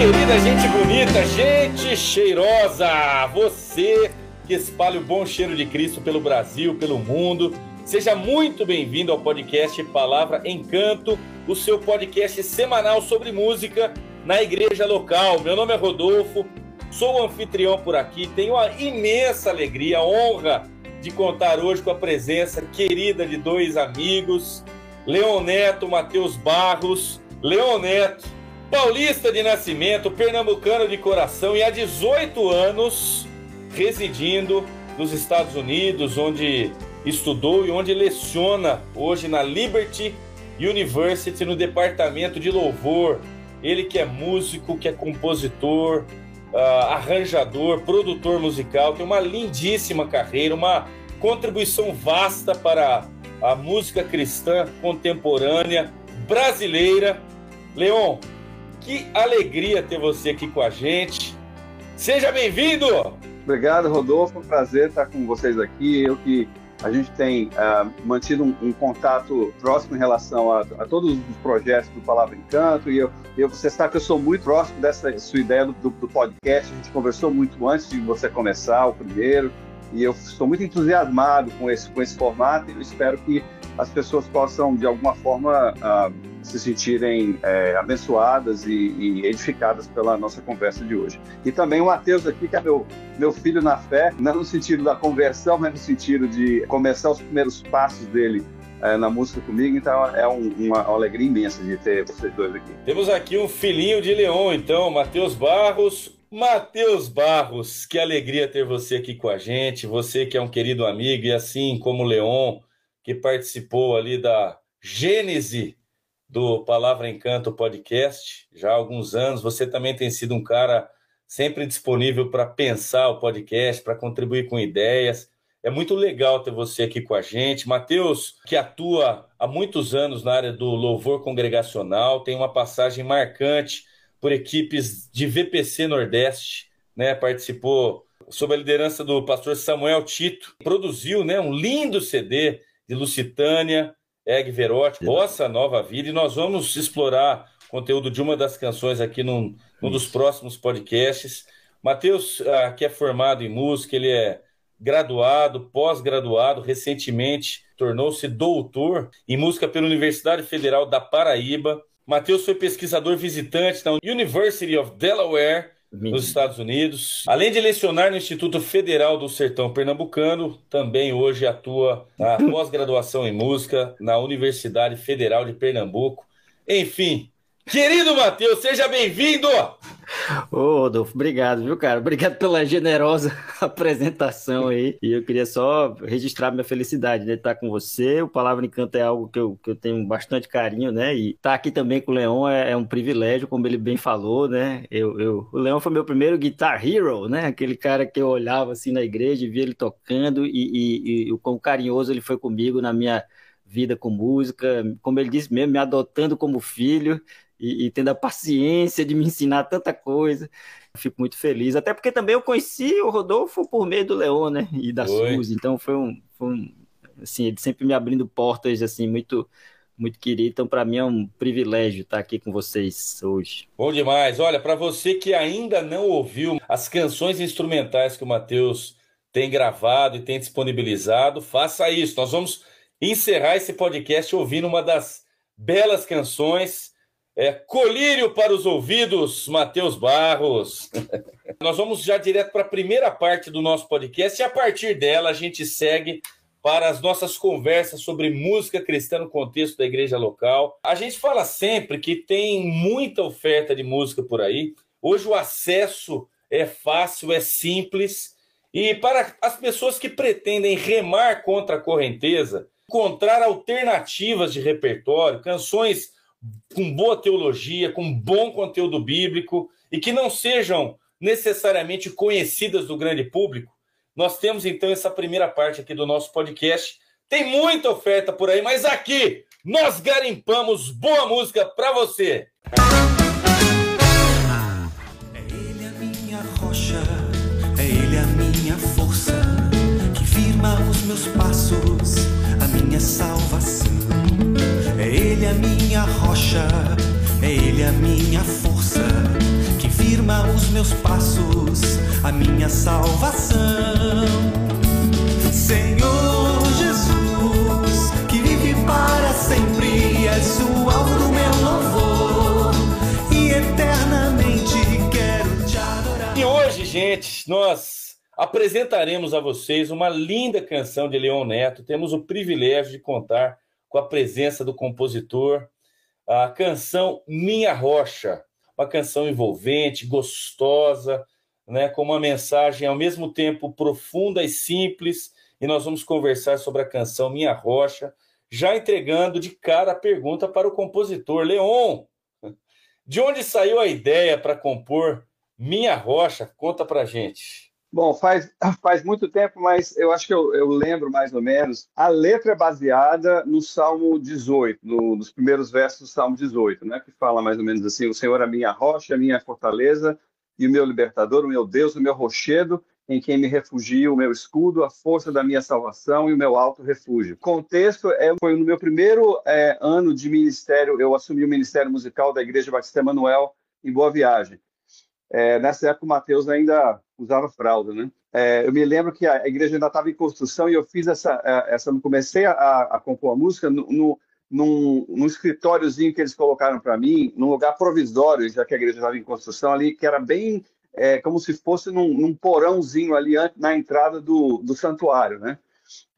querida, gente bonita, gente cheirosa, você que espalha o bom cheiro de Cristo pelo Brasil, pelo mundo. Seja muito bem-vindo ao podcast Palavra Encanto, o seu podcast semanal sobre música na igreja local. Meu nome é Rodolfo, sou anfitrião por aqui, tenho a imensa alegria, a honra de contar hoje com a presença querida de dois amigos, Leon Neto, Matheus Barros. Leon Neto, paulista de nascimento, pernambucano de coração e há 18 anos residindo nos Estados Unidos, onde estudou e onde leciona hoje na Liberty University no departamento de louvor. Ele que é músico, que é compositor, uh, arranjador, produtor musical, tem uma lindíssima carreira, uma contribuição vasta para a música cristã contemporânea brasileira. Leon, que alegria ter você aqui com a gente. Seja bem-vindo! Obrigado, Rodolfo. É prazer estar com vocês aqui. Eu que a gente tem uh, mantido um, um, contato próximo em relação a, a, todos os projetos do Palavra Encanto. E eu, eu, você sabe que eu sou muito próximo dessa sua ideia do, do, do podcast. A gente conversou muito antes de você começar o primeiro. E eu estou muito entusiasmado com esse, com esse formato e eu espero que as pessoas possam, de alguma forma, uh, se sentirem é, abençoadas e, e, edificadas pela nossa conversa de hoje. E também o Matheus aqui, que é meu, meu filho na fé, não no sentido da conversão, mas no sentido de começar os primeiros passos dele é, na música comigo, então é um, uma, uma, alegria imensa de ter vocês dois aqui. Temos aqui um filhinho de Leão, então, Matheus Barros. Matheus Barros, que alegria ter você aqui com a gente, você que é um querido amigo e assim como o Leon, que participou ali da gênese do Palavra Encanto podcast já há alguns anos. Você também tem sido um cara sempre disponível para pensar o podcast, para contribuir com ideias. É muito legal ter você aqui com a gente. Matheus, que atua há muitos anos na área do louvor congregacional, tem uma passagem marcante por equipes de VPC Nordeste, né? Participou sob a liderança do pastor Samuel Tito, produziu, né, um lindo CD de Lusitânia, Eg Verotti, Bossa Nova Vida, e nós vamos explorar conteúdo de uma das canções aqui num, num dos próximos podcasts. Matheus, ah, que é formado em música, ele é graduado, pós-graduado, recentemente tornou-se doutor em música pela Universidade Federal da Paraíba. Matheus foi pesquisador visitante na University of Delaware nos Estados Unidos. Além de lecionar no Instituto Federal do Sertão Pernambucano, também hoje atua na pós-graduação em música na Universidade Federal de Pernambuco. Enfim, Querido Matheus, seja bem-vindo! Ô, Rodolfo, obrigado, viu, cara? Obrigado pela generosa apresentação aí. E eu queria só registrar minha felicidade de estar com você. O Palavra Encanto é algo que eu, que eu tenho bastante carinho, né? E estar aqui também com o Leão é, é um privilégio, como ele bem falou, né? Eu, eu, o Leão foi meu primeiro guitar hero, né? Aquele cara que eu olhava assim na igreja e via ele tocando e, e, e o quão carinhoso ele foi comigo na minha vida com música, como ele disse mesmo, me adotando como filho e, e, tendo a paciência de me ensinar tanta coisa. Fico muito feliz, até porque também eu conheci o Rodolfo por meio do Leon, né? E da Oi. Suzy, então foi um, foi um assim, ele sempre me abrindo portas assim muito muito querido. Então, para mim é um privilégio estar aqui com vocês hoje. Bom demais. Olha, para você que ainda não ouviu as canções instrumentais que o Matheus tem gravado e tem disponibilizado, faça isso. Nós vamos encerrar esse podcast ouvindo uma das belas canções é, colírio para os ouvidos, Matheus Barros. Nós vamos já direto para a primeira parte do nosso podcast e a partir dela a gente segue para as nossas conversas sobre música cristã no contexto da igreja local. A gente fala sempre que tem muita oferta de música por aí. Hoje o acesso é fácil, é simples. E para as pessoas que pretendem remar contra a correnteza, encontrar alternativas de repertório, canções com boa teologia, com bom conteúdo bíblico e que não sejam necessariamente conhecidas do grande público, nós temos então essa primeira parte aqui do nosso podcast. Tem muita oferta por aí, mas aqui nós garimpamos boa música para você. É ele a minha rocha, é ele a minha força, que firma os meus passos, rocha, é Ele a minha força, que firma os meus passos, a minha salvação. Senhor Jesus, que vive para sempre, és o alvo do meu louvor e eternamente quero te adorar. E hoje, gente, nós apresentaremos a vocês uma linda canção de Leon Neto. Temos o privilégio de contar com a presença do compositor, a canção Minha Rocha, uma canção envolvente, gostosa, né, com uma mensagem ao mesmo tempo profunda e simples. E nós vamos conversar sobre a canção Minha Rocha, já entregando de cara a pergunta para o compositor Leon. De onde saiu a ideia para compor Minha Rocha? Conta para gente. Bom, faz, faz muito tempo, mas eu acho que eu, eu, lembro mais ou menos. A letra é baseada no Salmo 18, no, nos primeiros versos do Salmo 18, né? Que fala mais ou menos assim: O Senhor é minha rocha, a minha fortaleza e o meu libertador, o meu Deus, o meu rochedo, em quem me refugio, o meu escudo, a força da minha salvação e o meu alto refúgio. Contexto é, foi no meu primeiro é, ano de ministério, eu assumi o ministério musical da Igreja Batista Emanuel em Boa Viagem. É, nessa época o Mateus ainda usava fralda, né? É, eu me lembro que a igreja ainda estava em construção e eu fiz essa, é, essa comecei a, a compor a música no, no, num, num escritóriozinho que eles colocaram para mim, num lugar provisório, já que a igreja estava em construção ali, que era bem é, como se fosse num, num porãozinho ali na entrada do, do santuário, né?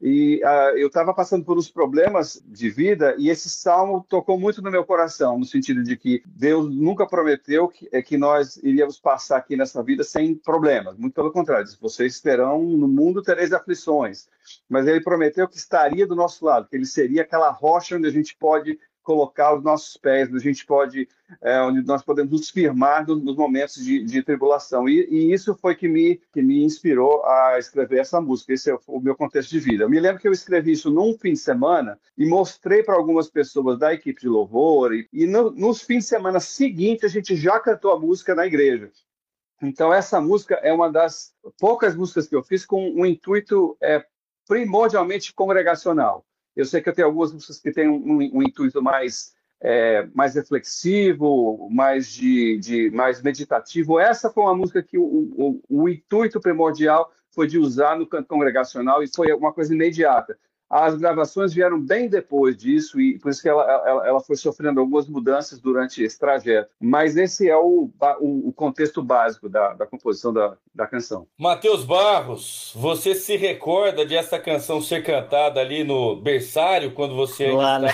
E uh, eu estava passando por uns problemas de vida e esse salmo tocou muito no meu coração, no sentido de que Deus nunca prometeu que, é, que nós iríamos passar aqui nessa vida sem problemas. Muito pelo contrário, vocês terão, no mundo tereis aflições. Mas ele prometeu que estaria do nosso lado, que ele seria aquela rocha onde a gente pode colocar os nossos pés, onde a gente pode, é, onde nós podemos nos firmar nos, momentos de, de tribulação. E, e, isso foi que me, que me inspirou a escrever essa música. Esse é o, o meu contexto de vida. Eu me lembro que eu escrevi isso num fim de semana e mostrei para algumas pessoas da equipe de louvor. E, e no, nos fins de semana seguintes, a gente já cantou a música na igreja. Então, essa música é uma das poucas músicas que eu fiz com um intuito é, primordialmente congregacional. Eu sei que eu tenho algumas músicas que têm um, um intuito mais, é, mais reflexivo, mais, de, de, mais meditativo. Essa foi uma música que o, o, o intuito primordial foi de usar no canto congregacional e foi uma coisa imediata. As gravações vieram bem depois disso e por isso que ela, ela, ela foi sofrendo algumas mudanças durante esse trajeto. Mas esse é o, o, o contexto básico da, da composição da, da canção. Matheus Barros, você se recorda de essa canção ser cantada ali no berçário quando você... Lá, né?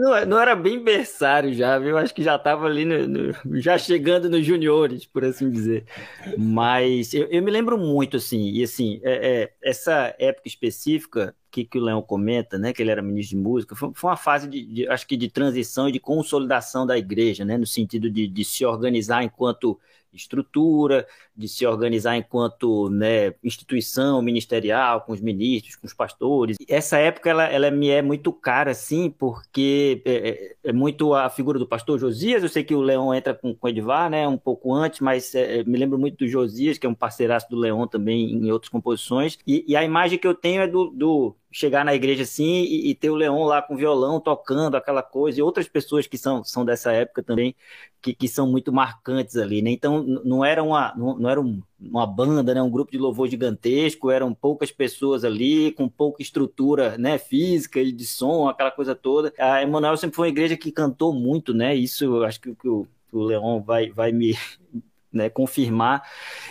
Não, não, era bem berçário já, viu? Acho que já estava ali, no, no, já chegando nos juniores, por assim dizer. Mas eu, eu me lembro muito, assim, e assim, é, é, essa época específica que, que o Leão comenta, né, que ele era ministro de música, foi, foi uma fase de, de, acho que de transição e de consolidação da igreja, né, no sentido de, de se organizar enquanto estrutura, de se organizar enquanto né, instituição ministerial, com os ministros, com os pastores. Essa época ela, ela me é muito cara, assim, porque é, é, é muito a figura do pastor Josias. Eu sei que o Leão entra com, com o Edvar, né, um pouco antes, mas é, é me lembro muito do Josias, que é um parceiraço do Leão também em outras composições. E, e a imagem que eu tenho é do, do chegar na igreja assim e, e, ter o Leão lá com violão tocando aquela coisa, e outras pessoas que são, são dessa época também, que, que são muito marcantes ali, né? Então não era uma, não, não era um, uma banda, né? um grupo de louvor gigantesco, eram poucas pessoas ali, com pouca estrutura né? física e de som, aquela coisa toda. A Emanuel sempre foi uma igreja que cantou muito, né? Isso eu acho que, que o, o Leão vai, vai me, né, confirmar.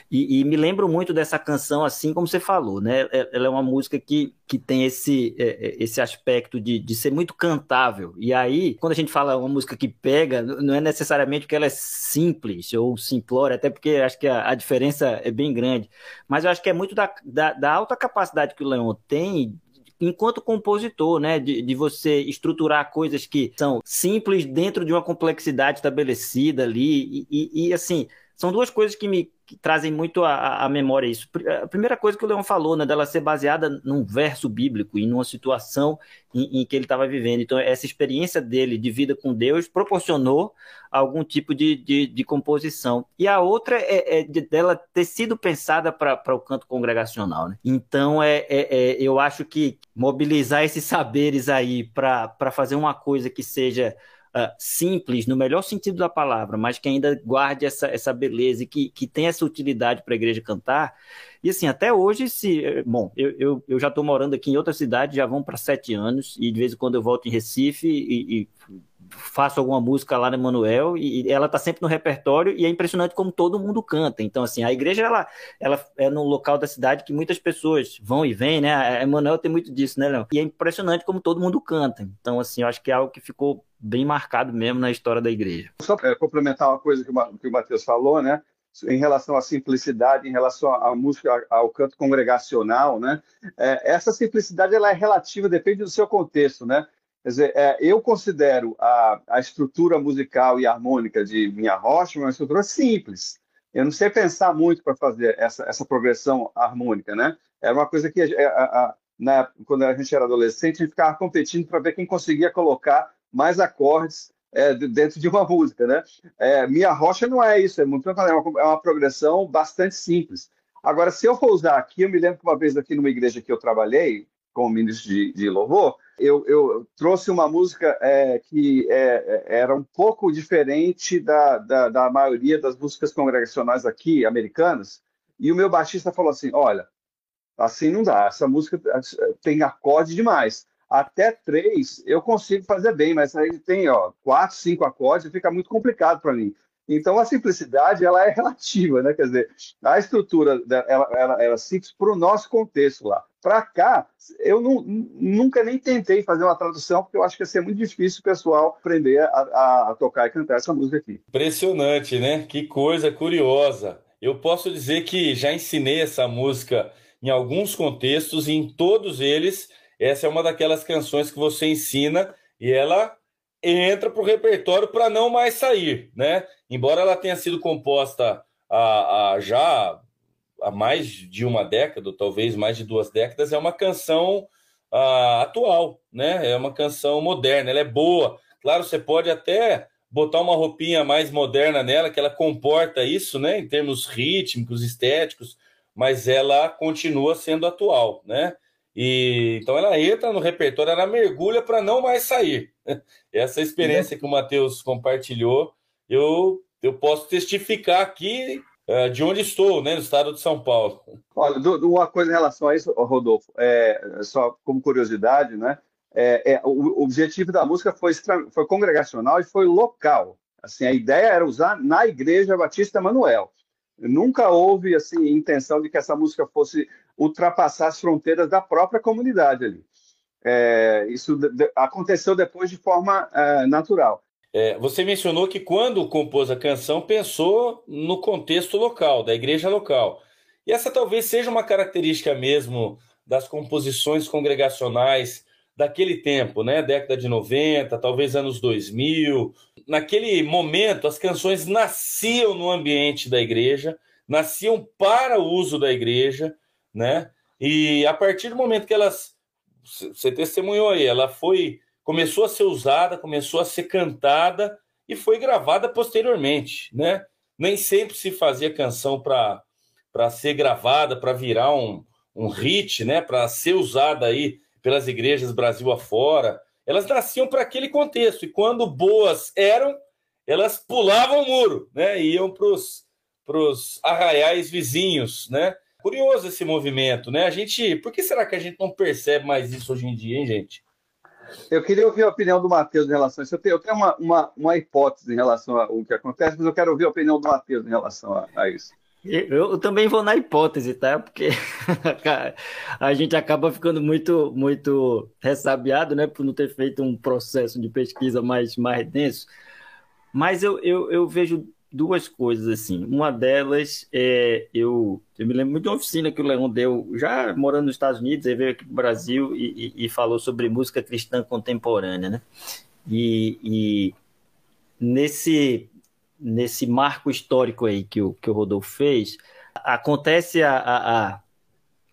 E, e, me lembro muito dessa canção, assim como você falou, né? É, ela é uma música que, que tem esse, é, é, esse aspecto de, de ser muito cantável. E aí, quando a gente fala uma música que pega, não é necessariamente porque ela é simples ou simplória, até porque acho que a, a diferença é bem grande. Mas eu acho que é muito da, da, da alta capacidade que o Leon tem enquanto compositor, né? De, de você estruturar coisas que são simples dentro de uma complexidade estabelecida ali. E, e, e assim, são duas coisas que me trazem muito à, memória isso. A primeira coisa que o Leão falou, né, dela ser baseada num verso bíblico e numa situação em, em que ele estava vivendo. Então, essa experiência dele de vida com Deus proporcionou algum tipo de, de, de composição. E a outra é, é de, dela ter sido pensada para o canto congregacional. Né? Então, é, é, é, eu acho que mobilizar esses saberes aí para fazer uma coisa que seja uh, simples, no melhor sentido da palavra, mas que ainda guarde essa, essa beleza e que, que tem essa utilidade para a igreja cantar. E assim, até hoje, se. Bom, eu, eu, eu já estou morando aqui em outra cidade, já vão para sete anos, e de vez em quando eu volto em Recife e, e faço alguma música lá no Emanuel e ela tá sempre no repertório e é impressionante como todo mundo canta. Então, assim, a igreja, ela, ela é no local da cidade que muitas pessoas vão e vêm, né? A Emanuel tem muito disso, né, Léo? E é impressionante como todo mundo canta. Então, assim, eu acho que é algo que ficou bem marcado mesmo na história da igreja. Só para complementar uma coisa que o Matheus falou, né? Em relação à simplicidade, em relação à música, ao canto congregacional, né? É, essa simplicidade ela é relativa, depende do seu contexto, né? Quer dizer, é, eu considero a, a estrutura musical e harmônica de Minha Rocha uma estrutura simples. Eu não sei pensar muito para fazer essa, essa progressão harmônica, né? Era uma coisa que, a, a, na, quando a gente era adolescente, a gente ficava competindo para ver quem conseguia colocar mais acordes é, dentro de uma música, né? É, Minha Rocha não é isso, é, muito, é, uma, é uma progressão bastante simples. Agora, se eu for usar aqui, eu me lembro que uma vez aqui numa igreja que eu trabalhei, como ministro de, de louvor, eu, eu, trouxe uma música é, que é, é, era um pouco diferente da, da, da, maioria das músicas congregacionais aqui, americanas, e o meu baixista falou assim, olha, assim não dá, essa música tem acorde demais. Até três eu consigo fazer bem, mas aí tem ó, quatro, cinco acordes, fica muito complicado para mim. Então a simplicidade ela é relativa, né? Quer dizer, a estrutura ela, ela, ela simples para o nosso contexto lá. Para cá, eu não, nunca nem tentei fazer uma tradução, porque eu acho que ia ser muito difícil o pessoal aprender a, a, a tocar e cantar essa música aqui. Impressionante, né? Que coisa curiosa. Eu posso dizer que já ensinei essa música em alguns contextos e em todos eles, essa é uma daquelas canções que você ensina e ela entra para o repertório para não mais sair, né? Embora ela tenha sido composta a, a já há mais de uma década, talvez mais de duas décadas, é uma canção uh, atual, né? É uma canção moderna, ela é boa. Claro, você pode até botar uma roupinha mais moderna nela, que ela comporta isso, né? Em termos rítmicos, estéticos, mas ela continua sendo atual, né? E então ela entra no repertório, ela mergulha para não mais sair. Essa experiência que o Matheus compartilhou, eu, eu posso testificar aqui é, de onde estou, né, no estado de São Paulo. Olha, do, uma coisa em relação a isso, Rodolfo, é, só como curiosidade, né, é, é, o, objetivo da música foi, foi congregacional e foi local. Assim, a ideia era usar na Igreja Batista Manuel. Nunca houve assim intenção de que essa música fosse ultrapassar as fronteiras da própria comunidade ali. É, isso aconteceu depois de forma é, natural. É, você mencionou que quando compôs a canção pensou no contexto local, da igreja local. E essa talvez seja uma característica mesmo das composições congregacionais daquele tempo, né? Década de 90, talvez anos 2000. Naquele momento, as canções nasciam no ambiente da igreja, nasciam para o uso da igreja, né? E a partir do momento que elas você testemunhou aí, ela foi começou a ser usada, começou a ser cantada e foi gravada posteriormente, né? Nem sempre se fazia canção para ser gravada, para virar um, um hit, né? Para ser usada aí pelas igrejas Brasil afora. Elas nasciam para aquele contexto e quando boas eram, elas pulavam o muro, né? E iam para os arraiais vizinhos, né? Curioso esse movimento, né? A gente, por que será que a gente não percebe mais isso hoje em dia, hein, gente? Eu queria ouvir a opinião do Matheus em relação a isso. Eu tenho, eu tenho uma, uma, uma, hipótese em relação ao que acontece, mas eu quero ouvir a opinião do Matheus em relação a, a isso. Eu, eu, também vou na hipótese, tá? Porque a gente acaba ficando muito, muito ressabiado, né? Por não ter feito um processo de pesquisa mais, mais denso. Mas eu, eu, eu vejo duas coisas assim. Uma delas é eu, eu me lembro muito de uma oficina que o Leão deu, já morando nos Estados Unidos, ele veio aqui para o Brasil e, e, e, falou sobre música cristã contemporânea, né? E, e, nesse nesse marco histórico aí que o, que o Rodolfo fez, acontece a, a, a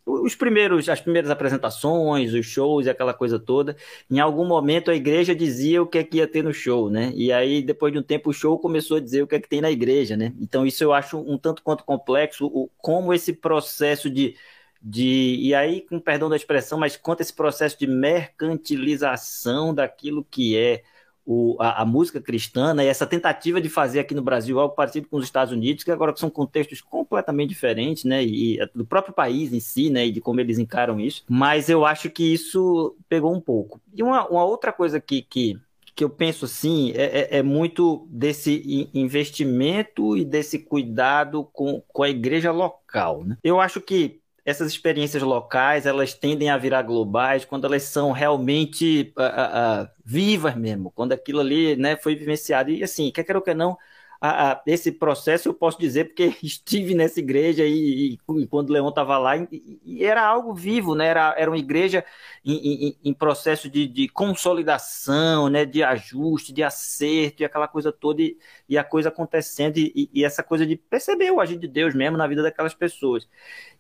os primeiros, as primeiras apresentações, os shows e aquela coisa toda, em algum momento a igreja dizia o que é que ia ter no show, né? E aí, depois de um tempo, o show começou a dizer o que é que tem na igreja, né? Então, isso eu acho um tanto quanto complexo, o, como esse processo de, de. E aí, com perdão da expressão, mas quanto esse processo de mercantilização daquilo que é o, a, a, música cristã, né, e essa tentativa de fazer aqui no Brasil algo parecido com os Estados Unidos, que agora são contextos completamente diferentes, né, e, e do próprio país em si, né, e de como eles encaram isso, mas eu acho que isso pegou um pouco. E uma, uma outra coisa que, que, que eu penso assim é, é, é muito desse investimento e desse cuidado com, com a igreja local. Né? Eu acho que essas experiências locais elas tendem a virar globais quando elas são realmente uh, uh, vivas mesmo, quando aquilo ali né, foi vivenciado. E assim, quer queira ou quer não, a, a, esse processo eu posso dizer porque estive nessa igreja e, e, e quando o Leão estava lá e, e, era algo vivo, né? Era, era uma igreja em, em, em processo de, de, consolidação, né? De ajuste, de acerto e aquela coisa toda e, a coisa acontecendo e, essa coisa de perceber o agir de Deus mesmo na vida daquelas pessoas.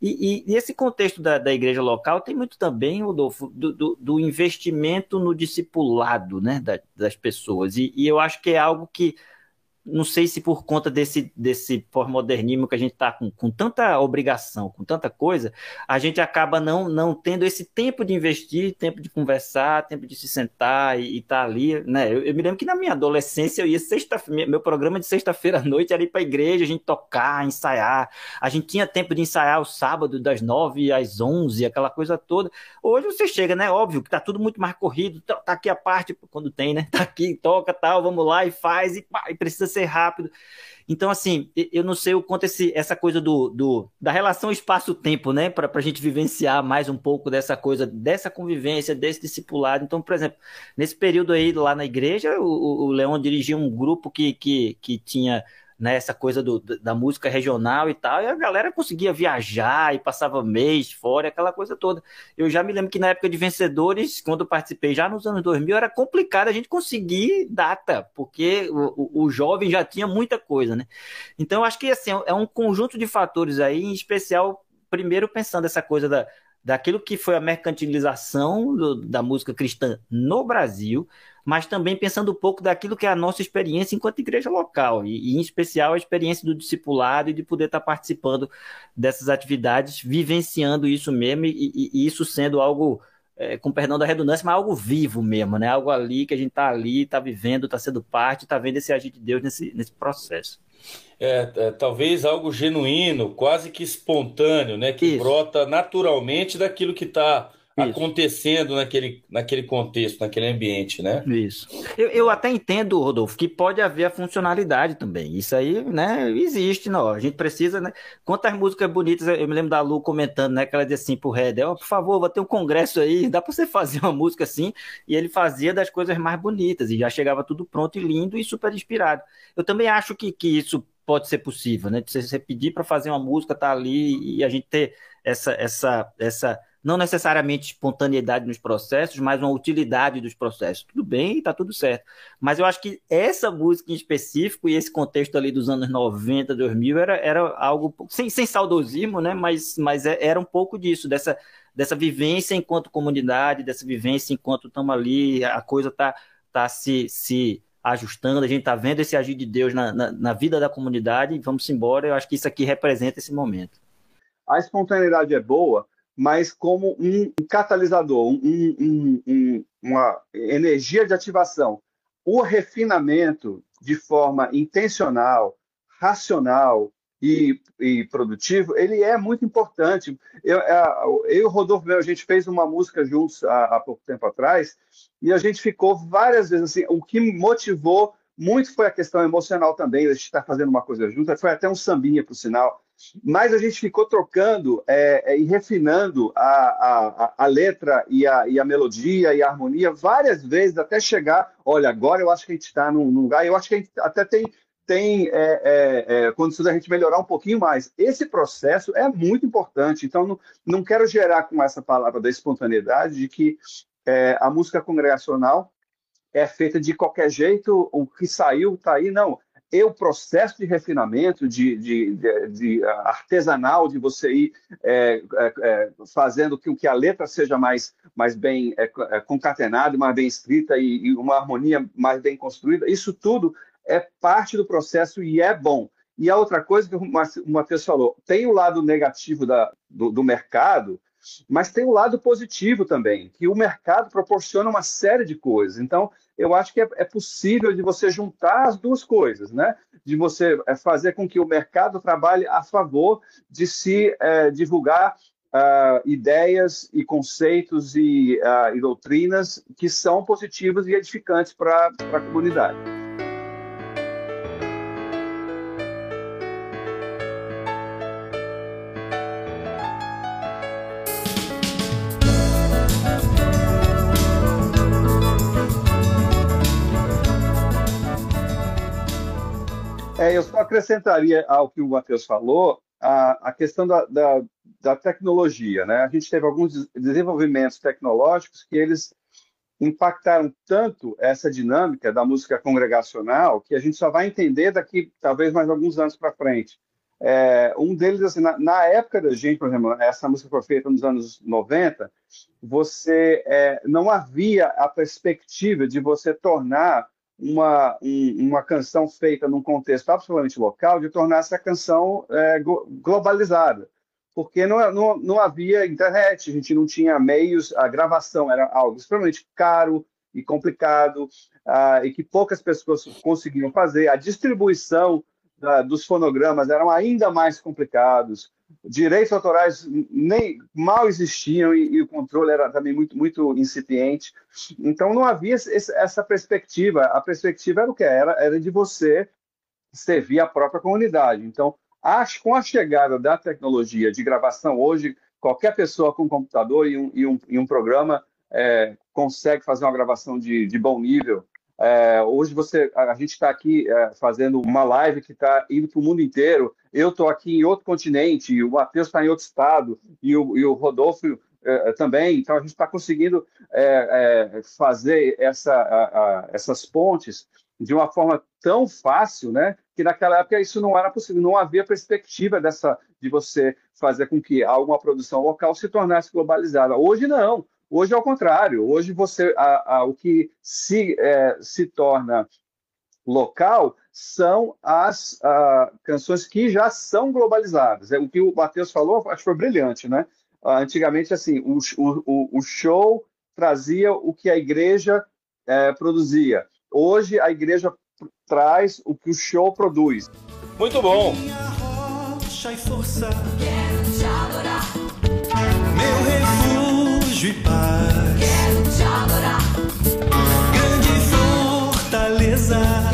E, esse contexto da, da igreja local tem muito também, Rodolfo, do, do, do investimento no discipulado, né? Da, das pessoas e eu acho que é algo que não sei se por conta desse, desse pós-modernismo que a gente está com, com tanta obrigação, com tanta coisa, a gente acaba não, não tendo esse tempo de investir, tempo de conversar, tempo de se sentar e estar tá ali. Né? Eu, eu, me lembro que na minha adolescência eu ia sexta meu programa de sexta-feira à noite era ir para a igreja, a gente tocar, ensaiar. A gente tinha tempo de ensaiar o sábado das nove às onze, aquela coisa toda. Hoje você chega, né? Óbvio que tá tudo muito mais corrido, tá, tá aqui a parte, quando tem, né? Tá aqui, toca, tal, vamos lá e faz, e, pá, e precisa ser rápido. Então, assim, eu não sei o quanto esse, essa coisa do, do da relação espaço-tempo, né, para a gente vivenciar mais um pouco dessa coisa, dessa convivência, desse discipulado. Então, por exemplo, nesse período aí lá na igreja, o, o Leão dirigia um grupo que, que, que tinha né, essa coisa do, da música regional e tal, e a galera conseguia viajar e passava mês fora, aquela coisa toda. Eu já me lembro que na época de Vencedores, quando eu participei já nos anos 2000, era complicado a gente conseguir data, porque o, o, jovem já tinha muita coisa, né? Então, eu acho que assim, é um conjunto de fatores aí, em especial, primeiro pensando essa coisa da, daquilo que foi a mercantilização do, da música cristã no Brasil, mas também pensando um pouco daquilo que é a nossa experiência enquanto igreja local, e, e em especial a experiência do discipulado e de poder estar participando dessas atividades, vivenciando isso mesmo, e, e, e isso sendo algo, é, com perdão da redundância, mas algo vivo mesmo, né? Algo ali que a gente está ali, está vivendo, está sendo parte, está vendo esse agir de Deus nesse, nesse processo. É, é, talvez algo genuíno, quase que espontâneo, né? Que Isso. brota naturalmente daquilo que está acontecendo naquele, naquele contexto, naquele ambiente, né? Isso. Eu, eu até entendo, Rodolfo, que pode haver a funcionalidade também. Isso aí, né, existe, não. A gente precisa, né? Quantas músicas bonitas, eu me lembro da Lu comentando, né, que ela dizia assim pro Red, oh, por favor, vai ter um congresso aí, dá para você fazer uma música assim, e ele fazia das coisas mais bonitas, e já chegava tudo pronto e lindo e super inspirado. Eu também acho que, que isso pode ser possível, né? Você pedir para fazer uma música, tá ali, e a gente ter essa, essa, essa não necessariamente espontaneidade nos processos, mas uma utilidade dos processos. Tudo bem, está tudo certo. Mas eu acho que essa música em específico e esse contexto ali dos anos 90, 2000 era, era algo sem, sem saudosismo, né? Mas, mas é, era um pouco disso, dessa, dessa vivência enquanto comunidade, dessa vivência enquanto estamos ali, a coisa está tá se, se ajustando, a gente está vendo esse agir de Deus na, na, na vida da comunidade vamos embora. Eu acho que isso aqui representa esse momento. A espontaneidade é boa, mas como um catalisador, um, um, um, uma energia de ativação. O refinamento de forma intencional, racional e, e produtivo, ele é muito importante. Eu, eu e o Rodolfo, a gente fez uma música juntos há, há pouco tempo atrás e a gente ficou várias vezes assim. O que motivou muito foi a questão emocional também, a gente estar fazendo uma coisa junto. Foi até um sambinha, por sinal mas a gente ficou trocando é, é, e refinando a, a, a letra e a, e a, melodia e a harmonia várias vezes até chegar. Olha, agora eu acho que a gente está num, num, lugar, eu acho que a gente até tem, tem é, é, é condições da gente melhorar um pouquinho mais. Esse processo é muito importante, então não, não quero gerar com essa palavra da espontaneidade de que é, a música congregacional é feita de qualquer jeito, o que saiu está aí, não e o processo de refinamento, de, de, de, de artesanal, de você ir é, é, é fazendo com que a letra seja mais, mais bem é, é, concatenada, mais bem escrita e, e, uma harmonia mais bem construída, isso tudo é parte do processo e é bom. E a outra coisa que o Matheus falou, tem o lado negativo da, do, do mercado, mas tem o lado positivo também, que o mercado proporciona uma série de coisas. Então, eu acho que é, é, possível de você juntar as duas coisas, né? De você é, fazer com que o mercado trabalhe a favor de se é, divulgar uh, ideias e conceitos e, uh, e, doutrinas que são positivas e edificantes para a comunidade. É, eu só acrescentaria ao que o Matheus falou a, a questão da, da, da, tecnologia. Né? A gente teve alguns desenvolvimentos tecnológicos que eles impactaram tanto essa dinâmica da música congregacional que a gente só vai entender daqui, talvez, mais alguns anos para frente. É, um deles, assim, na, na, época da gente, por exemplo, essa música foi feita nos anos 90, você é, não havia a perspectiva de você tornar uma, um, uma canção feita num contexto absolutamente local, de tornar essa canção é, globalizada. Porque não, não, não havia internet, a gente não tinha meios, a gravação era algo extremamente caro e complicado, uh, e que poucas pessoas conseguiam fazer. A distribuição uh, dos fonogramas eram ainda mais complicados direitos autorais nem mal existiam e, e, o controle era também muito muito incipiente. Então não havia esse, essa perspectiva. A perspectiva era o que era, era de você servir a própria comunidade. Então, acho com a chegada da tecnologia de gravação hoje, qualquer pessoa com um computador e um, e um, e um programa é, consegue fazer uma gravação de, de bom nível é, hoje você, a gente está aqui é, fazendo uma live que está indo para o mundo inteiro. Eu estou aqui em outro continente, o Matheus está em outro estado e o, e o Rodolfo é também. Então a gente está conseguindo é, é, fazer essa, a, a, essas pontes de uma forma tão fácil, né? Que naquela época isso não era possível, não havia perspectiva dessa de você fazer com que alguma produção local se tornasse globalizada. Hoje não. Hoje é o contrário. Hoje você, a, a, o que se, é, se torna local são as a, canções que já são globalizadas. É, o que o Matheus falou, acho que foi brilhante, né? Antigamente, assim, o, o, o show trazia o que a igreja é, produzia. Hoje, a igreja traz o que o show produz. Muito bom. Minha rocha e força. Quero te adorar. Meu refúgio e paz. Quero te adorar. Grande fortaleza.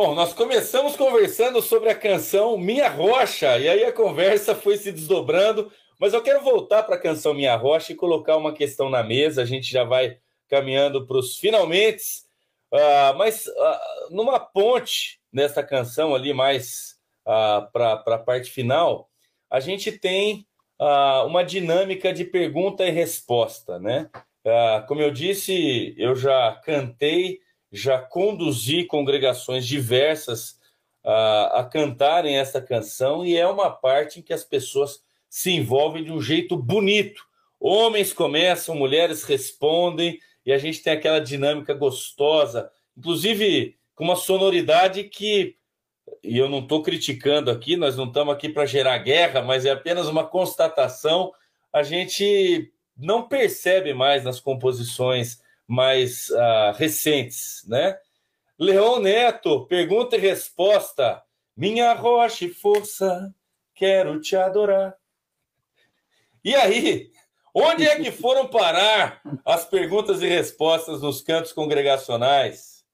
Bom, nós começamos conversando sobre a canção Minha Rocha, e aí a conversa foi se desdobrando, mas eu quero voltar para a canção Minha Rocha e colocar uma questão na mesa, a gente já vai caminhando para os finalmente, uh, mas uh, numa ponte nessa canção ali, mais uh, para a parte final, a gente tem uma dinâmica de pergunta e resposta, né? como eu disse, eu já cantei, já conduzi congregações diversas a cantarem essa canção e é uma parte em que as pessoas se envolvem de um jeito bonito. Homens começam, mulheres respondem, e a gente tem aquela dinâmica gostosa, inclusive com uma sonoridade que, e eu não estou criticando aqui, nós não estamos aqui para gerar guerra, mas é apenas uma constatação, a gente não percebe mais nas composições mais uh, recentes, né? Leon Neto, pergunta e resposta. Minha rocha e força, quero te adorar. E aí, Onde é que foram parar as perguntas e respostas nos cantos congregacionais?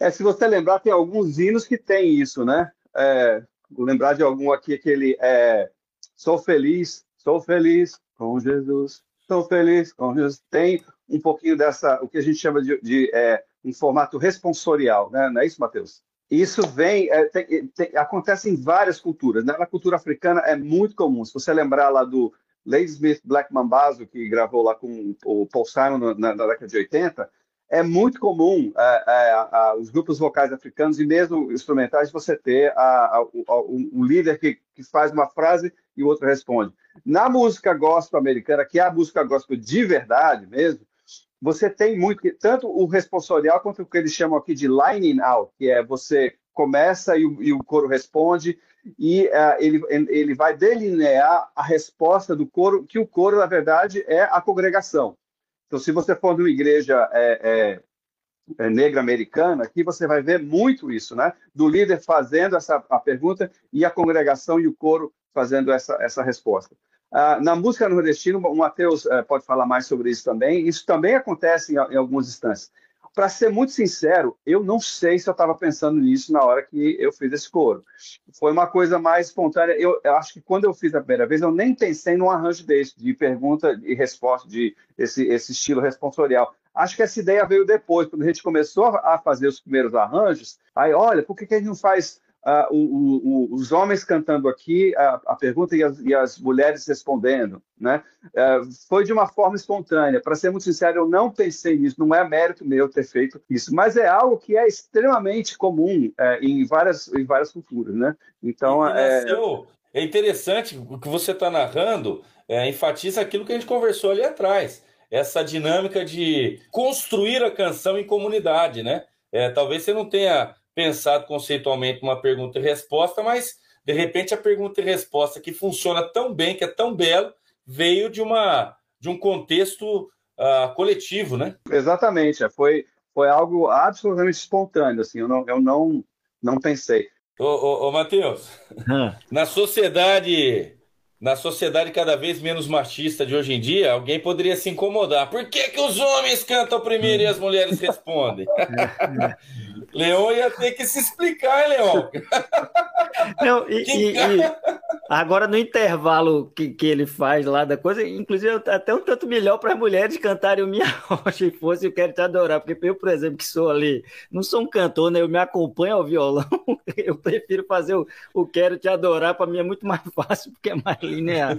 É, se você lembrar, tem alguns hinos que tem isso, né? É, vou lembrar de algum aqui, aquele é, Sou feliz, sou feliz com Jesus, sou feliz com Jesus. Tem um pouquinho dessa, o que a gente chama de, de é, um formato responsorial, né? Não é isso, Matheus? Isso vem, é, tem, tem, acontece em várias culturas. Né? Na cultura africana é muito comum. Se você lembrar lá do Ladysmith Black Mambazo, que gravou lá com o Paul Simon na, na década de 80, é muito comum é, é, os grupos vocais africanos e mesmo instrumentais você ter um líder que, que, faz uma frase e o outro responde. Na música gospel americana, que é a música gospel de verdade mesmo, você tem muito, tanto o responsorial quanto o que eles chamam aqui de lining out, que é você começa e o, e o coro responde, e uh, ele, ele vai delinear a resposta do coro, que o coro, na verdade, é a congregação. Então, se você for numa igreja é, é, é, negra americana, aqui você vai ver muito isso, né? Do líder fazendo essa a pergunta e a congregação e o coro fazendo essa, essa resposta. Uh, na música nordestina, o Matheus uh, pode falar mais sobre isso também. Isso também acontece em, em algumas instâncias. Para ser muito sincero, eu não sei se eu estava pensando nisso na hora que eu fiz esse coro. Foi uma coisa mais espontânea. Eu, eu, acho que quando eu fiz a primeira vez, eu nem pensei num arranjo desse, de pergunta e resposta, de esse, esse estilo responsorial. Acho que essa ideia veio depois, quando a gente começou a fazer os primeiros arranjos. Aí, olha, por que, que a gente não faz uh, o, o, os homens cantando aqui a, a pergunta e as, e as, mulheres respondendo, né? Uh, foi de uma forma espontânea. Para ser muito sincero, eu não pensei nisso. Não é mérito meu ter feito isso, mas é algo que é extremamente comum uh, em várias em várias culturas, né? Então é... é interessante o que você está narrando. É, enfatiza aquilo que a gente conversou ali atrás essa dinâmica de construir a canção em comunidade, né? É, talvez você não tenha pensado conceitualmente uma pergunta e resposta, mas de repente a pergunta e resposta que funciona tão bem, que é tão belo, veio de uma de um contexto uh, coletivo, né? Exatamente, é, foi foi algo absolutamente espontâneo, assim, eu não eu não não pensei. Ô, ô, ô Matheus, na sociedade na sociedade cada vez menos machista de hoje em dia, alguém poderia se incomodar. Por que, que os homens cantam primeiro e as mulheres respondem? Leão ia ter que se explicar, hein, Leão? Não, e, e, e, agora no intervalo que, que ele faz lá da coisa, inclusive até um tanto melhor para as mulheres cantarem o Minha Rocha e fosse Eu Quero Te Adorar, porque eu, por exemplo, que sou ali, não sou um cantor, né? Eu me acompanho ao violão, eu prefiro fazer o, o Quero Te Adorar, para mim é muito mais fácil, porque é mais linear.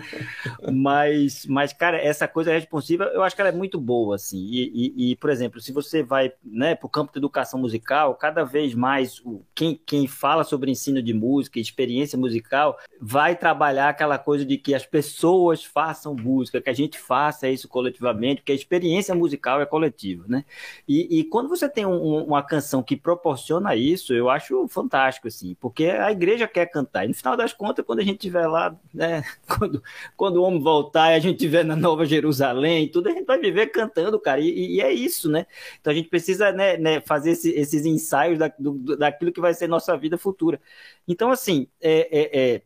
mas, mas, cara, essa coisa responsiva, eu acho que ela é muito boa, assim. E, e, e por exemplo, se você vai né, para o campo da educação musical, cada vez mais o, quem, quem fala sobre ensino de música, experiência musical, vai trabalhar aquela coisa de que as pessoas façam música, que a gente faça isso coletivamente, porque a experiência musical é coletiva, né? E, e quando você tem um, uma canção que proporciona isso, eu acho fantástico, assim, porque a igreja quer cantar. E no final das contas, quando a gente estiver lá, né, quando, quando o homem voltar e a gente estiver na Nova Jerusalém, tudo a gente vai viver cantando, cara, e, e é isso, né? Então a gente precisa né, né fazer esse, esses ensaios da, do, daquilo que vai ser nossa vida futura. Então, assim, é, é, é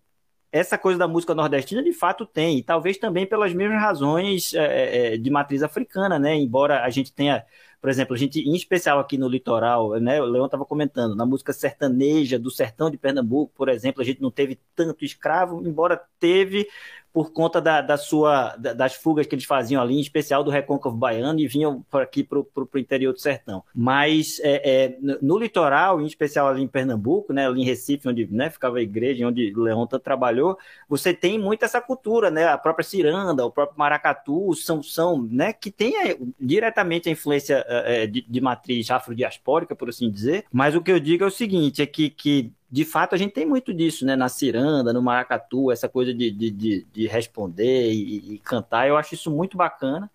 essa coisa da música nordestina de fato tem, e talvez também pelas mesmas razões é, é, de matriz africana, né? Embora a gente tenha, por exemplo, a gente, em especial aqui no litoral, né? O Leão estava comentando, na música sertaneja do sertão de Pernambuco, por exemplo, a gente não teve tanto escravo, embora teve por conta da, da sua, da, das fugas que eles faziam ali, em especial do Recôncavo Baiano, e vinham por aqui para o interior do sertão. Mas é, é, no litoral, em especial ali em Pernambuco, né, ali em Recife, onde né, ficava a igreja, onde Leão tanto trabalhou, você tem muito essa cultura, né, a própria ciranda, o próprio maracatu, são, são né, que tem é, diretamente a influência é, é, de, de matriz afrodiaspórica, por assim dizer, mas o que eu digo é o seguinte, é que, que de fato, a gente tem muito disso, né? Na ciranda, no maracatu, essa coisa de, de, de, de responder e, e, cantar. Eu acho isso muito bacana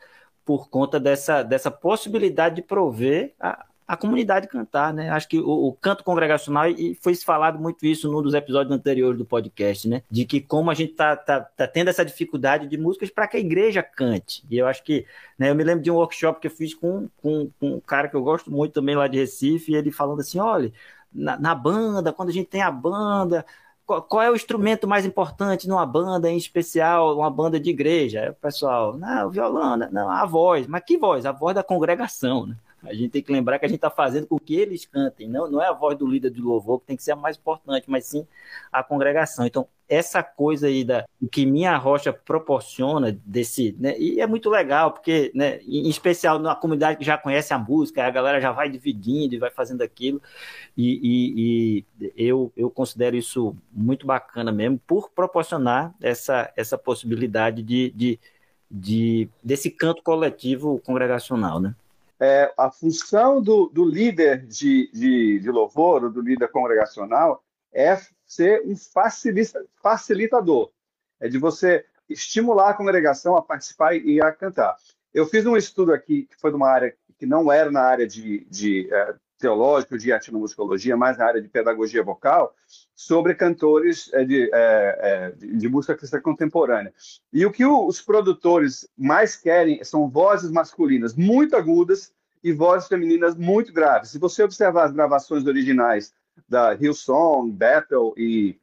por conta dessa, dessa possibilidade de prover a, a comunidade cantar, né? Acho que o, o, canto congregacional, e foi falado muito isso num dos episódios anteriores do podcast, né? De que como a gente tá, tá, tá tendo essa dificuldade de músicas para que a igreja cante. E eu acho que, né? Eu me lembro de um workshop que eu fiz com, com, com um cara que eu gosto muito também lá de Recife, e ele falando assim, olha na, na banda, quando a gente tem a banda, qual, é o instrumento mais importante numa banda, em especial uma banda de igreja? o pessoal, não, o violão, não, a voz. Mas que voz? A voz da congregação, né? A gente tem que lembrar que a gente está fazendo com que eles cantem, não, não é a voz do líder de louvor que tem que ser a mais importante, mas sim a congregação. Então, essa coisa aí da o que minha rocha proporciona desse, né, e é muito legal, porque, né, em especial na comunidade que já conhece a música, a galera já vai dividindo e vai fazendo aquilo, e, e, e eu, eu considero isso muito bacana mesmo, por proporcionar essa, essa possibilidade de, de, de desse canto coletivo congregacional, né? É, a função do, do líder de, de, de, louvor, ou do líder congregacional, é ser um facilita, facilitador. É de você estimular a congregação a participar e a cantar. Eu fiz um estudo aqui, que foi de uma área que não era na área de, de é, teológico de etnomusicologia, mais na área de pedagogia vocal, sobre cantores é, de, é, de, música cristã contemporânea. E o que os produtores mais querem são vozes masculinas muito agudas e vozes femininas muito graves. Se você observar as gravações originais da Hillsong, Bethel e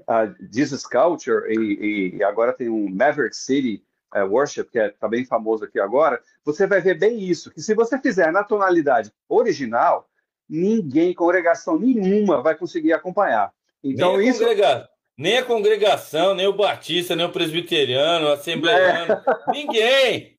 uh, Jesus Culture, e, e, agora tem um Maverick City uh, Worship, que está é, tá bem famoso aqui agora, você vai ver bem isso, que se você fizer na tonalidade original, ninguém, congregação nenhuma vai conseguir acompanhar. Então, nem isso... Congrega... Nem a congregação, nem o batista, nem o presbiteriano, o assembleano, é. ninguém!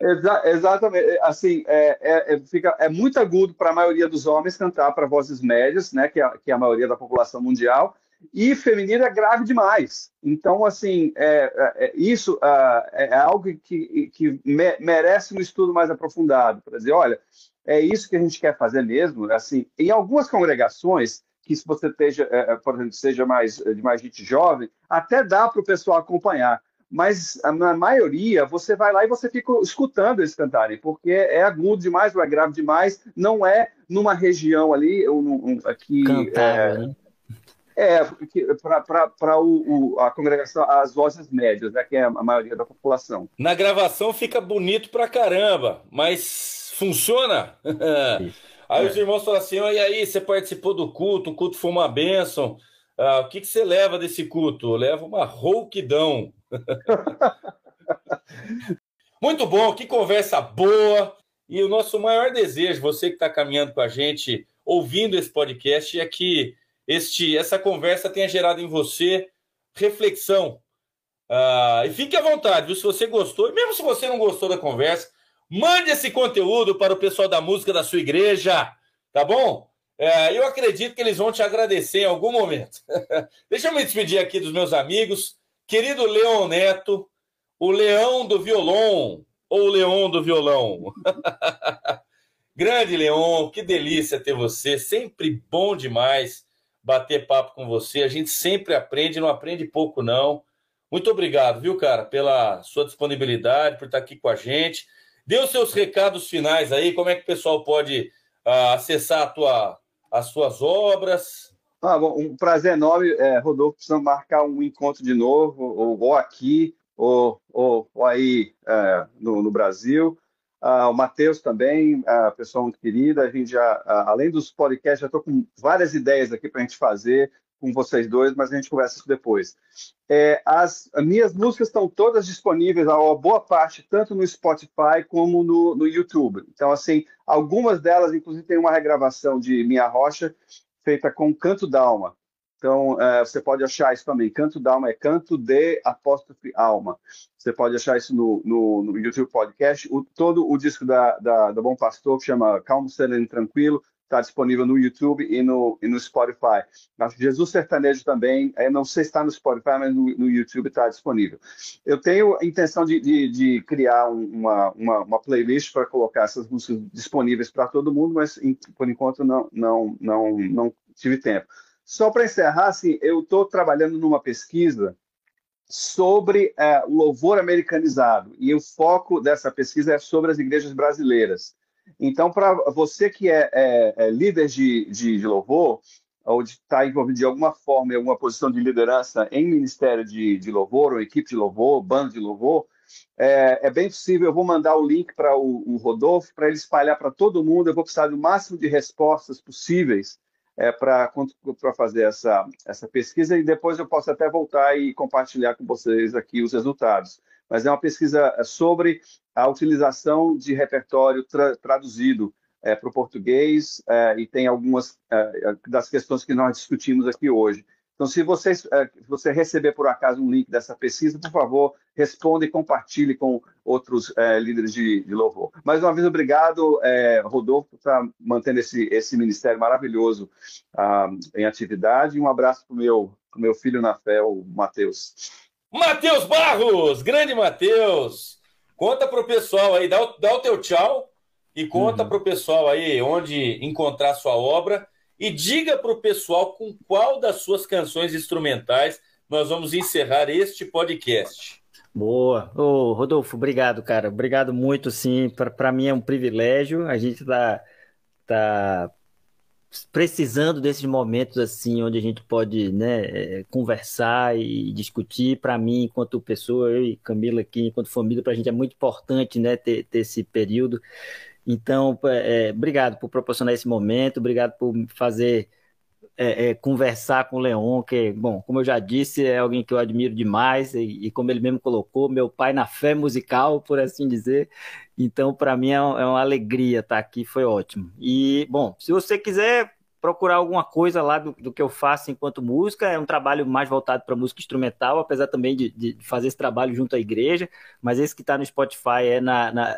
Exa exatamente. Assim, é, é, é, fica, é muito agudo para a maioria dos homens cantar para vozes médias, né, que é, que é a maioria da população mundial, e feminino é grave demais. Então, assim, é, é, é isso uh, é algo que, que me, merece um estudo mais aprofundado, para dizer, olha, é isso que a gente quer fazer mesmo. Assim, em algumas congregações, que se você esteja, é, por exemplo, seja mais de mais gente jovem, até dá para o pessoal acompanhar mas na maioria você vai lá e você fica escutando eles cantarem, porque é agudo demais ou é grave demais, não é numa região ali, um, aqui. Cantável, é, né? É, para a congregação, as vozes médias, né, que é a maioria da população. Na gravação fica bonito pra caramba, mas funciona? aí é. os irmãos falam assim: e aí, você participou do culto, o culto foi uma bênção. Ah, o que, que você leva desse culto? Leva uma rouquidão. Muito bom, que conversa boa. E o nosso maior desejo, você que está caminhando com a gente, ouvindo esse podcast, é que este, essa conversa tenha gerado em você reflexão. Uh, e fique à vontade, viu? Se você gostou, e mesmo se você não gostou da conversa, mande esse conteúdo para o pessoal da música da sua igreja, tá bom? É, eu acredito que eles vão te agradecer em algum momento. Deixa eu me despedir aqui dos meus amigos. Querido Leon Neto, o leão do violão, ou o leão do violão. Grande Leon, que delícia ter você, sempre bom demais bater papo com você. A gente sempre aprende, não aprende pouco, não. Muito obrigado, viu, cara, pela sua disponibilidade, por estar aqui com a gente. Dê os seus recados finais aí, como é que o pessoal pode uh, acessar a tua, as suas obras. Ah, bom, um prazer enorme, é, Rodolfo. Precisamos marcar um encontro de novo, ou, ou aqui, ou, ou, ou aí é, no, no, Brasil. Ah, o Matheus também, a pessoa muito querida. A gente já, além dos podcasts, já estou com várias ideias aqui para a gente fazer com vocês dois, mas a gente conversa isso depois. É, as, as, minhas músicas estão todas disponíveis, a boa parte, tanto no Spotify como no, no YouTube. Então, assim, algumas delas, inclusive, tem uma regravação de Minha Rocha, feita com canto d'alma. Então, é, você pode achar isso também. Canto d'alma é canto de apóstrofe alma. Você pode achar isso no, no, no YouTube Podcast. O, todo o disco da, da, da Bom Pastor, que chama Calmo, Sereno Tranquilo, está disponível no YouTube e no, e no Spotify. Jesus Sertanejo também, é, não sei se está no Spotify, mas no, no YouTube está disponível. Eu tenho a intenção de, de, de criar uma, uma, uma, playlist para colocar essas músicas disponíveis para todo mundo, mas por enquanto não, não, não, não tive tempo. Só para encerrar, assim, eu estou trabalhando numa pesquisa sobre é, louvor americanizado, e o foco dessa pesquisa é sobre as igrejas brasileiras. Então, para você que é, é, é líder de, de, de, louvor, ou de estar tá envolvido de alguma forma em alguma posição de liderança em ministério de, de louvor, ou equipe de louvor, bando de louvor, é, é, bem possível. Eu vou mandar o link para o, o, Rodolfo, para ele espalhar para todo mundo. Eu vou precisar do máximo de respostas possíveis é, para fazer essa, essa pesquisa e depois eu posso até voltar e compartilhar com vocês aqui os resultados mas é uma pesquisa é, sobre a utilização de repertório tra traduzido é, para o português é, e tem algumas é, das questões que nós discutimos aqui hoje. Então, se você, é, você receber por acaso um link dessa pesquisa, por favor, responda e compartilhe com outros é, líderes de, de, louvor. Mais uma vez, obrigado, Rodolfo, por estar mantendo esse, esse ministério maravilhoso ah, em atividade. E um abraço para o meu, meu filho na fé, o Matheus. Matheus Barros, grande Matheus. Conta para o pessoal aí, dá o, dá o teu tchau e conta uhum. para o pessoal aí onde encontrar sua obra e diga para o pessoal com qual das suas canções instrumentais nós vamos encerrar este podcast. Boa. Ô, Rodolfo, obrigado, cara. Obrigado muito, sim. Para mim é um privilégio. A gente está tá precisando desses momentos assim, onde a gente pode né, é, conversar e discutir. Para mim, enquanto pessoa, eu e Camila aqui, enquanto família, para a gente é muito importante né, ter, ter esse período. Então, é, obrigado por proporcionar esse momento, obrigado por fazer é, é, conversar com o Leon, que, bom, como eu já disse, é alguém que eu admiro demais, e, e como ele mesmo colocou, meu pai na fé musical, por assim dizer. Então, para mim é, é, uma alegria estar aqui, foi ótimo. E, bom, se você quiser procurar alguma coisa lá do, do que eu faço enquanto música, é um trabalho mais voltado para música instrumental, apesar também de, de, fazer esse trabalho junto à igreja, mas esse que está no Spotify é na, na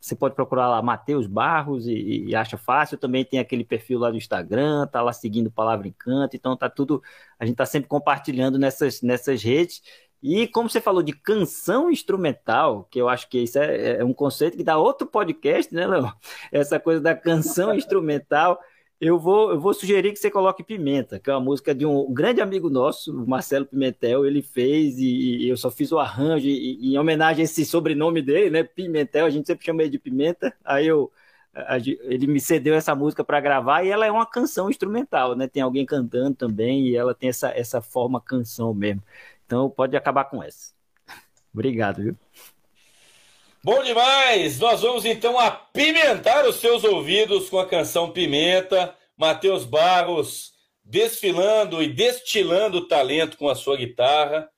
você pode procurar lá Matheus Barros e, e, acha fácil. Também tem aquele perfil lá do Instagram, tá lá seguindo Palavra Encanto. Então tá tudo. A gente tá sempre compartilhando nessas, nessas redes. E como você falou de canção instrumental, que eu acho que isso é, é um conceito que dá outro podcast, né, Léo? Essa coisa da canção instrumental. Eu vou, eu vou sugerir que você coloque Pimenta, que é uma música de um grande amigo nosso, Marcelo Pimentel, ele fez e, e eu só fiz o arranjo e, em homenagem a esse sobrenome dele, né, Pimentel, a gente sempre chama ele de Pimenta, aí eu, a, ele me cedeu essa música para gravar e ela é uma canção instrumental, né, tem alguém cantando também e ela tem essa, essa forma canção mesmo, então pode acabar com essa. Obrigado, viu? Bom demais! Nós vamos então apimentar os seus ouvidos com a canção Pimenta. Matheus Barros desfilando e destilando talento com a sua guitarra.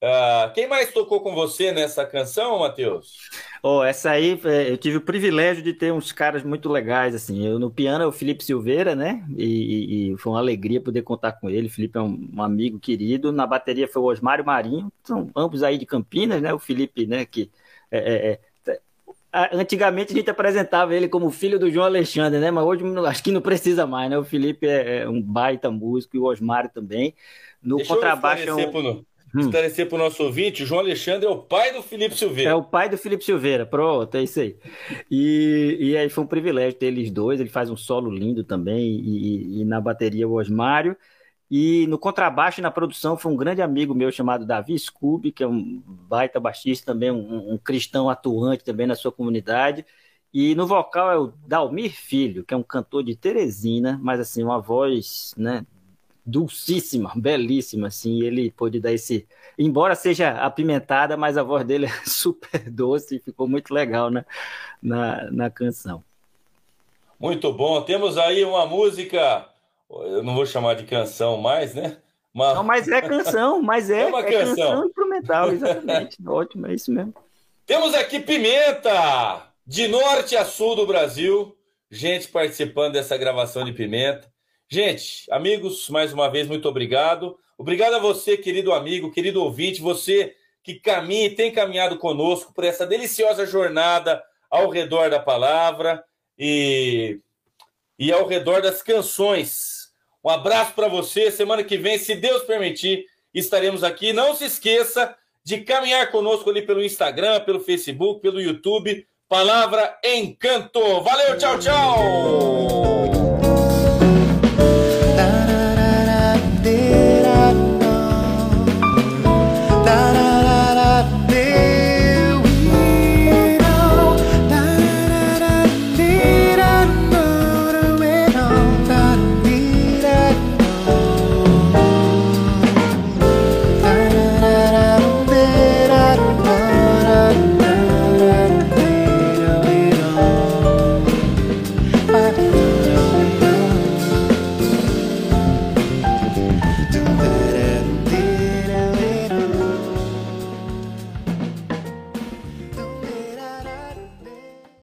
Uh, quem mais tocou com você nessa canção, Matheus? Oh, essa aí é, eu tive o privilégio de ter uns caras muito legais assim. Eu no piano é o Felipe Silveira, né? E, e, foi uma alegria poder contar com ele. O Felipe é um, um, amigo querido. Na bateria foi o Osmário Marinho, são ambos aí de Campinas, né? O Felipe, né? Que é, é, é Antigamente a gente apresentava ele como filho do João Alexandre, né? Mas hoje acho que não precisa mais, né? O Felipe é, é um baita músico e o Osmário também. No Deixa contrabaixo. Eu esclarecer, é um... pro, esclarecer para o nosso ouvinte: o João Alexandre é o pai do Felipe Silveira. É o pai do Felipe Silveira, pronto, é isso aí. E, e aí foi um privilégio ter eles dois. Ele faz um solo lindo também, e, e na bateria o Osmário. E no contrabaixo e na produção foi um grande amigo meu chamado Davi Scooby, que é um baita baixista também, um, um, cristão atuante também na sua comunidade. E no vocal é o Dalmir Filho, que é um cantor de Teresina, mas assim, uma voz, né, dulcíssima, belíssima, assim, ele pôde dar esse, embora seja apimentada, mas a voz dele é super doce e ficou muito legal né, na, na canção. Muito bom, temos aí uma música eu não vou chamar de canção mais, né? Uma... Não, mas é canção, mas é, é uma é canção. canção instrumental, exatamente. Ótimo, é isso mesmo. Temos aqui Pimenta, de norte a sul do Brasil, gente participando dessa gravação de Pimenta. Gente, amigos, mais uma vez, muito obrigado. Obrigado a você, querido amigo, querido ouvinte, você que caminha e tem caminhado conosco por essa deliciosa jornada ao redor da palavra e, e ao redor das canções um abraço para você. Semana que vem, se Deus permitir, estaremos aqui. Não se esqueça de caminhar conosco ali pelo Instagram, pelo Facebook, pelo YouTube. Palavra Encanto. Valeu, tchau, tchau!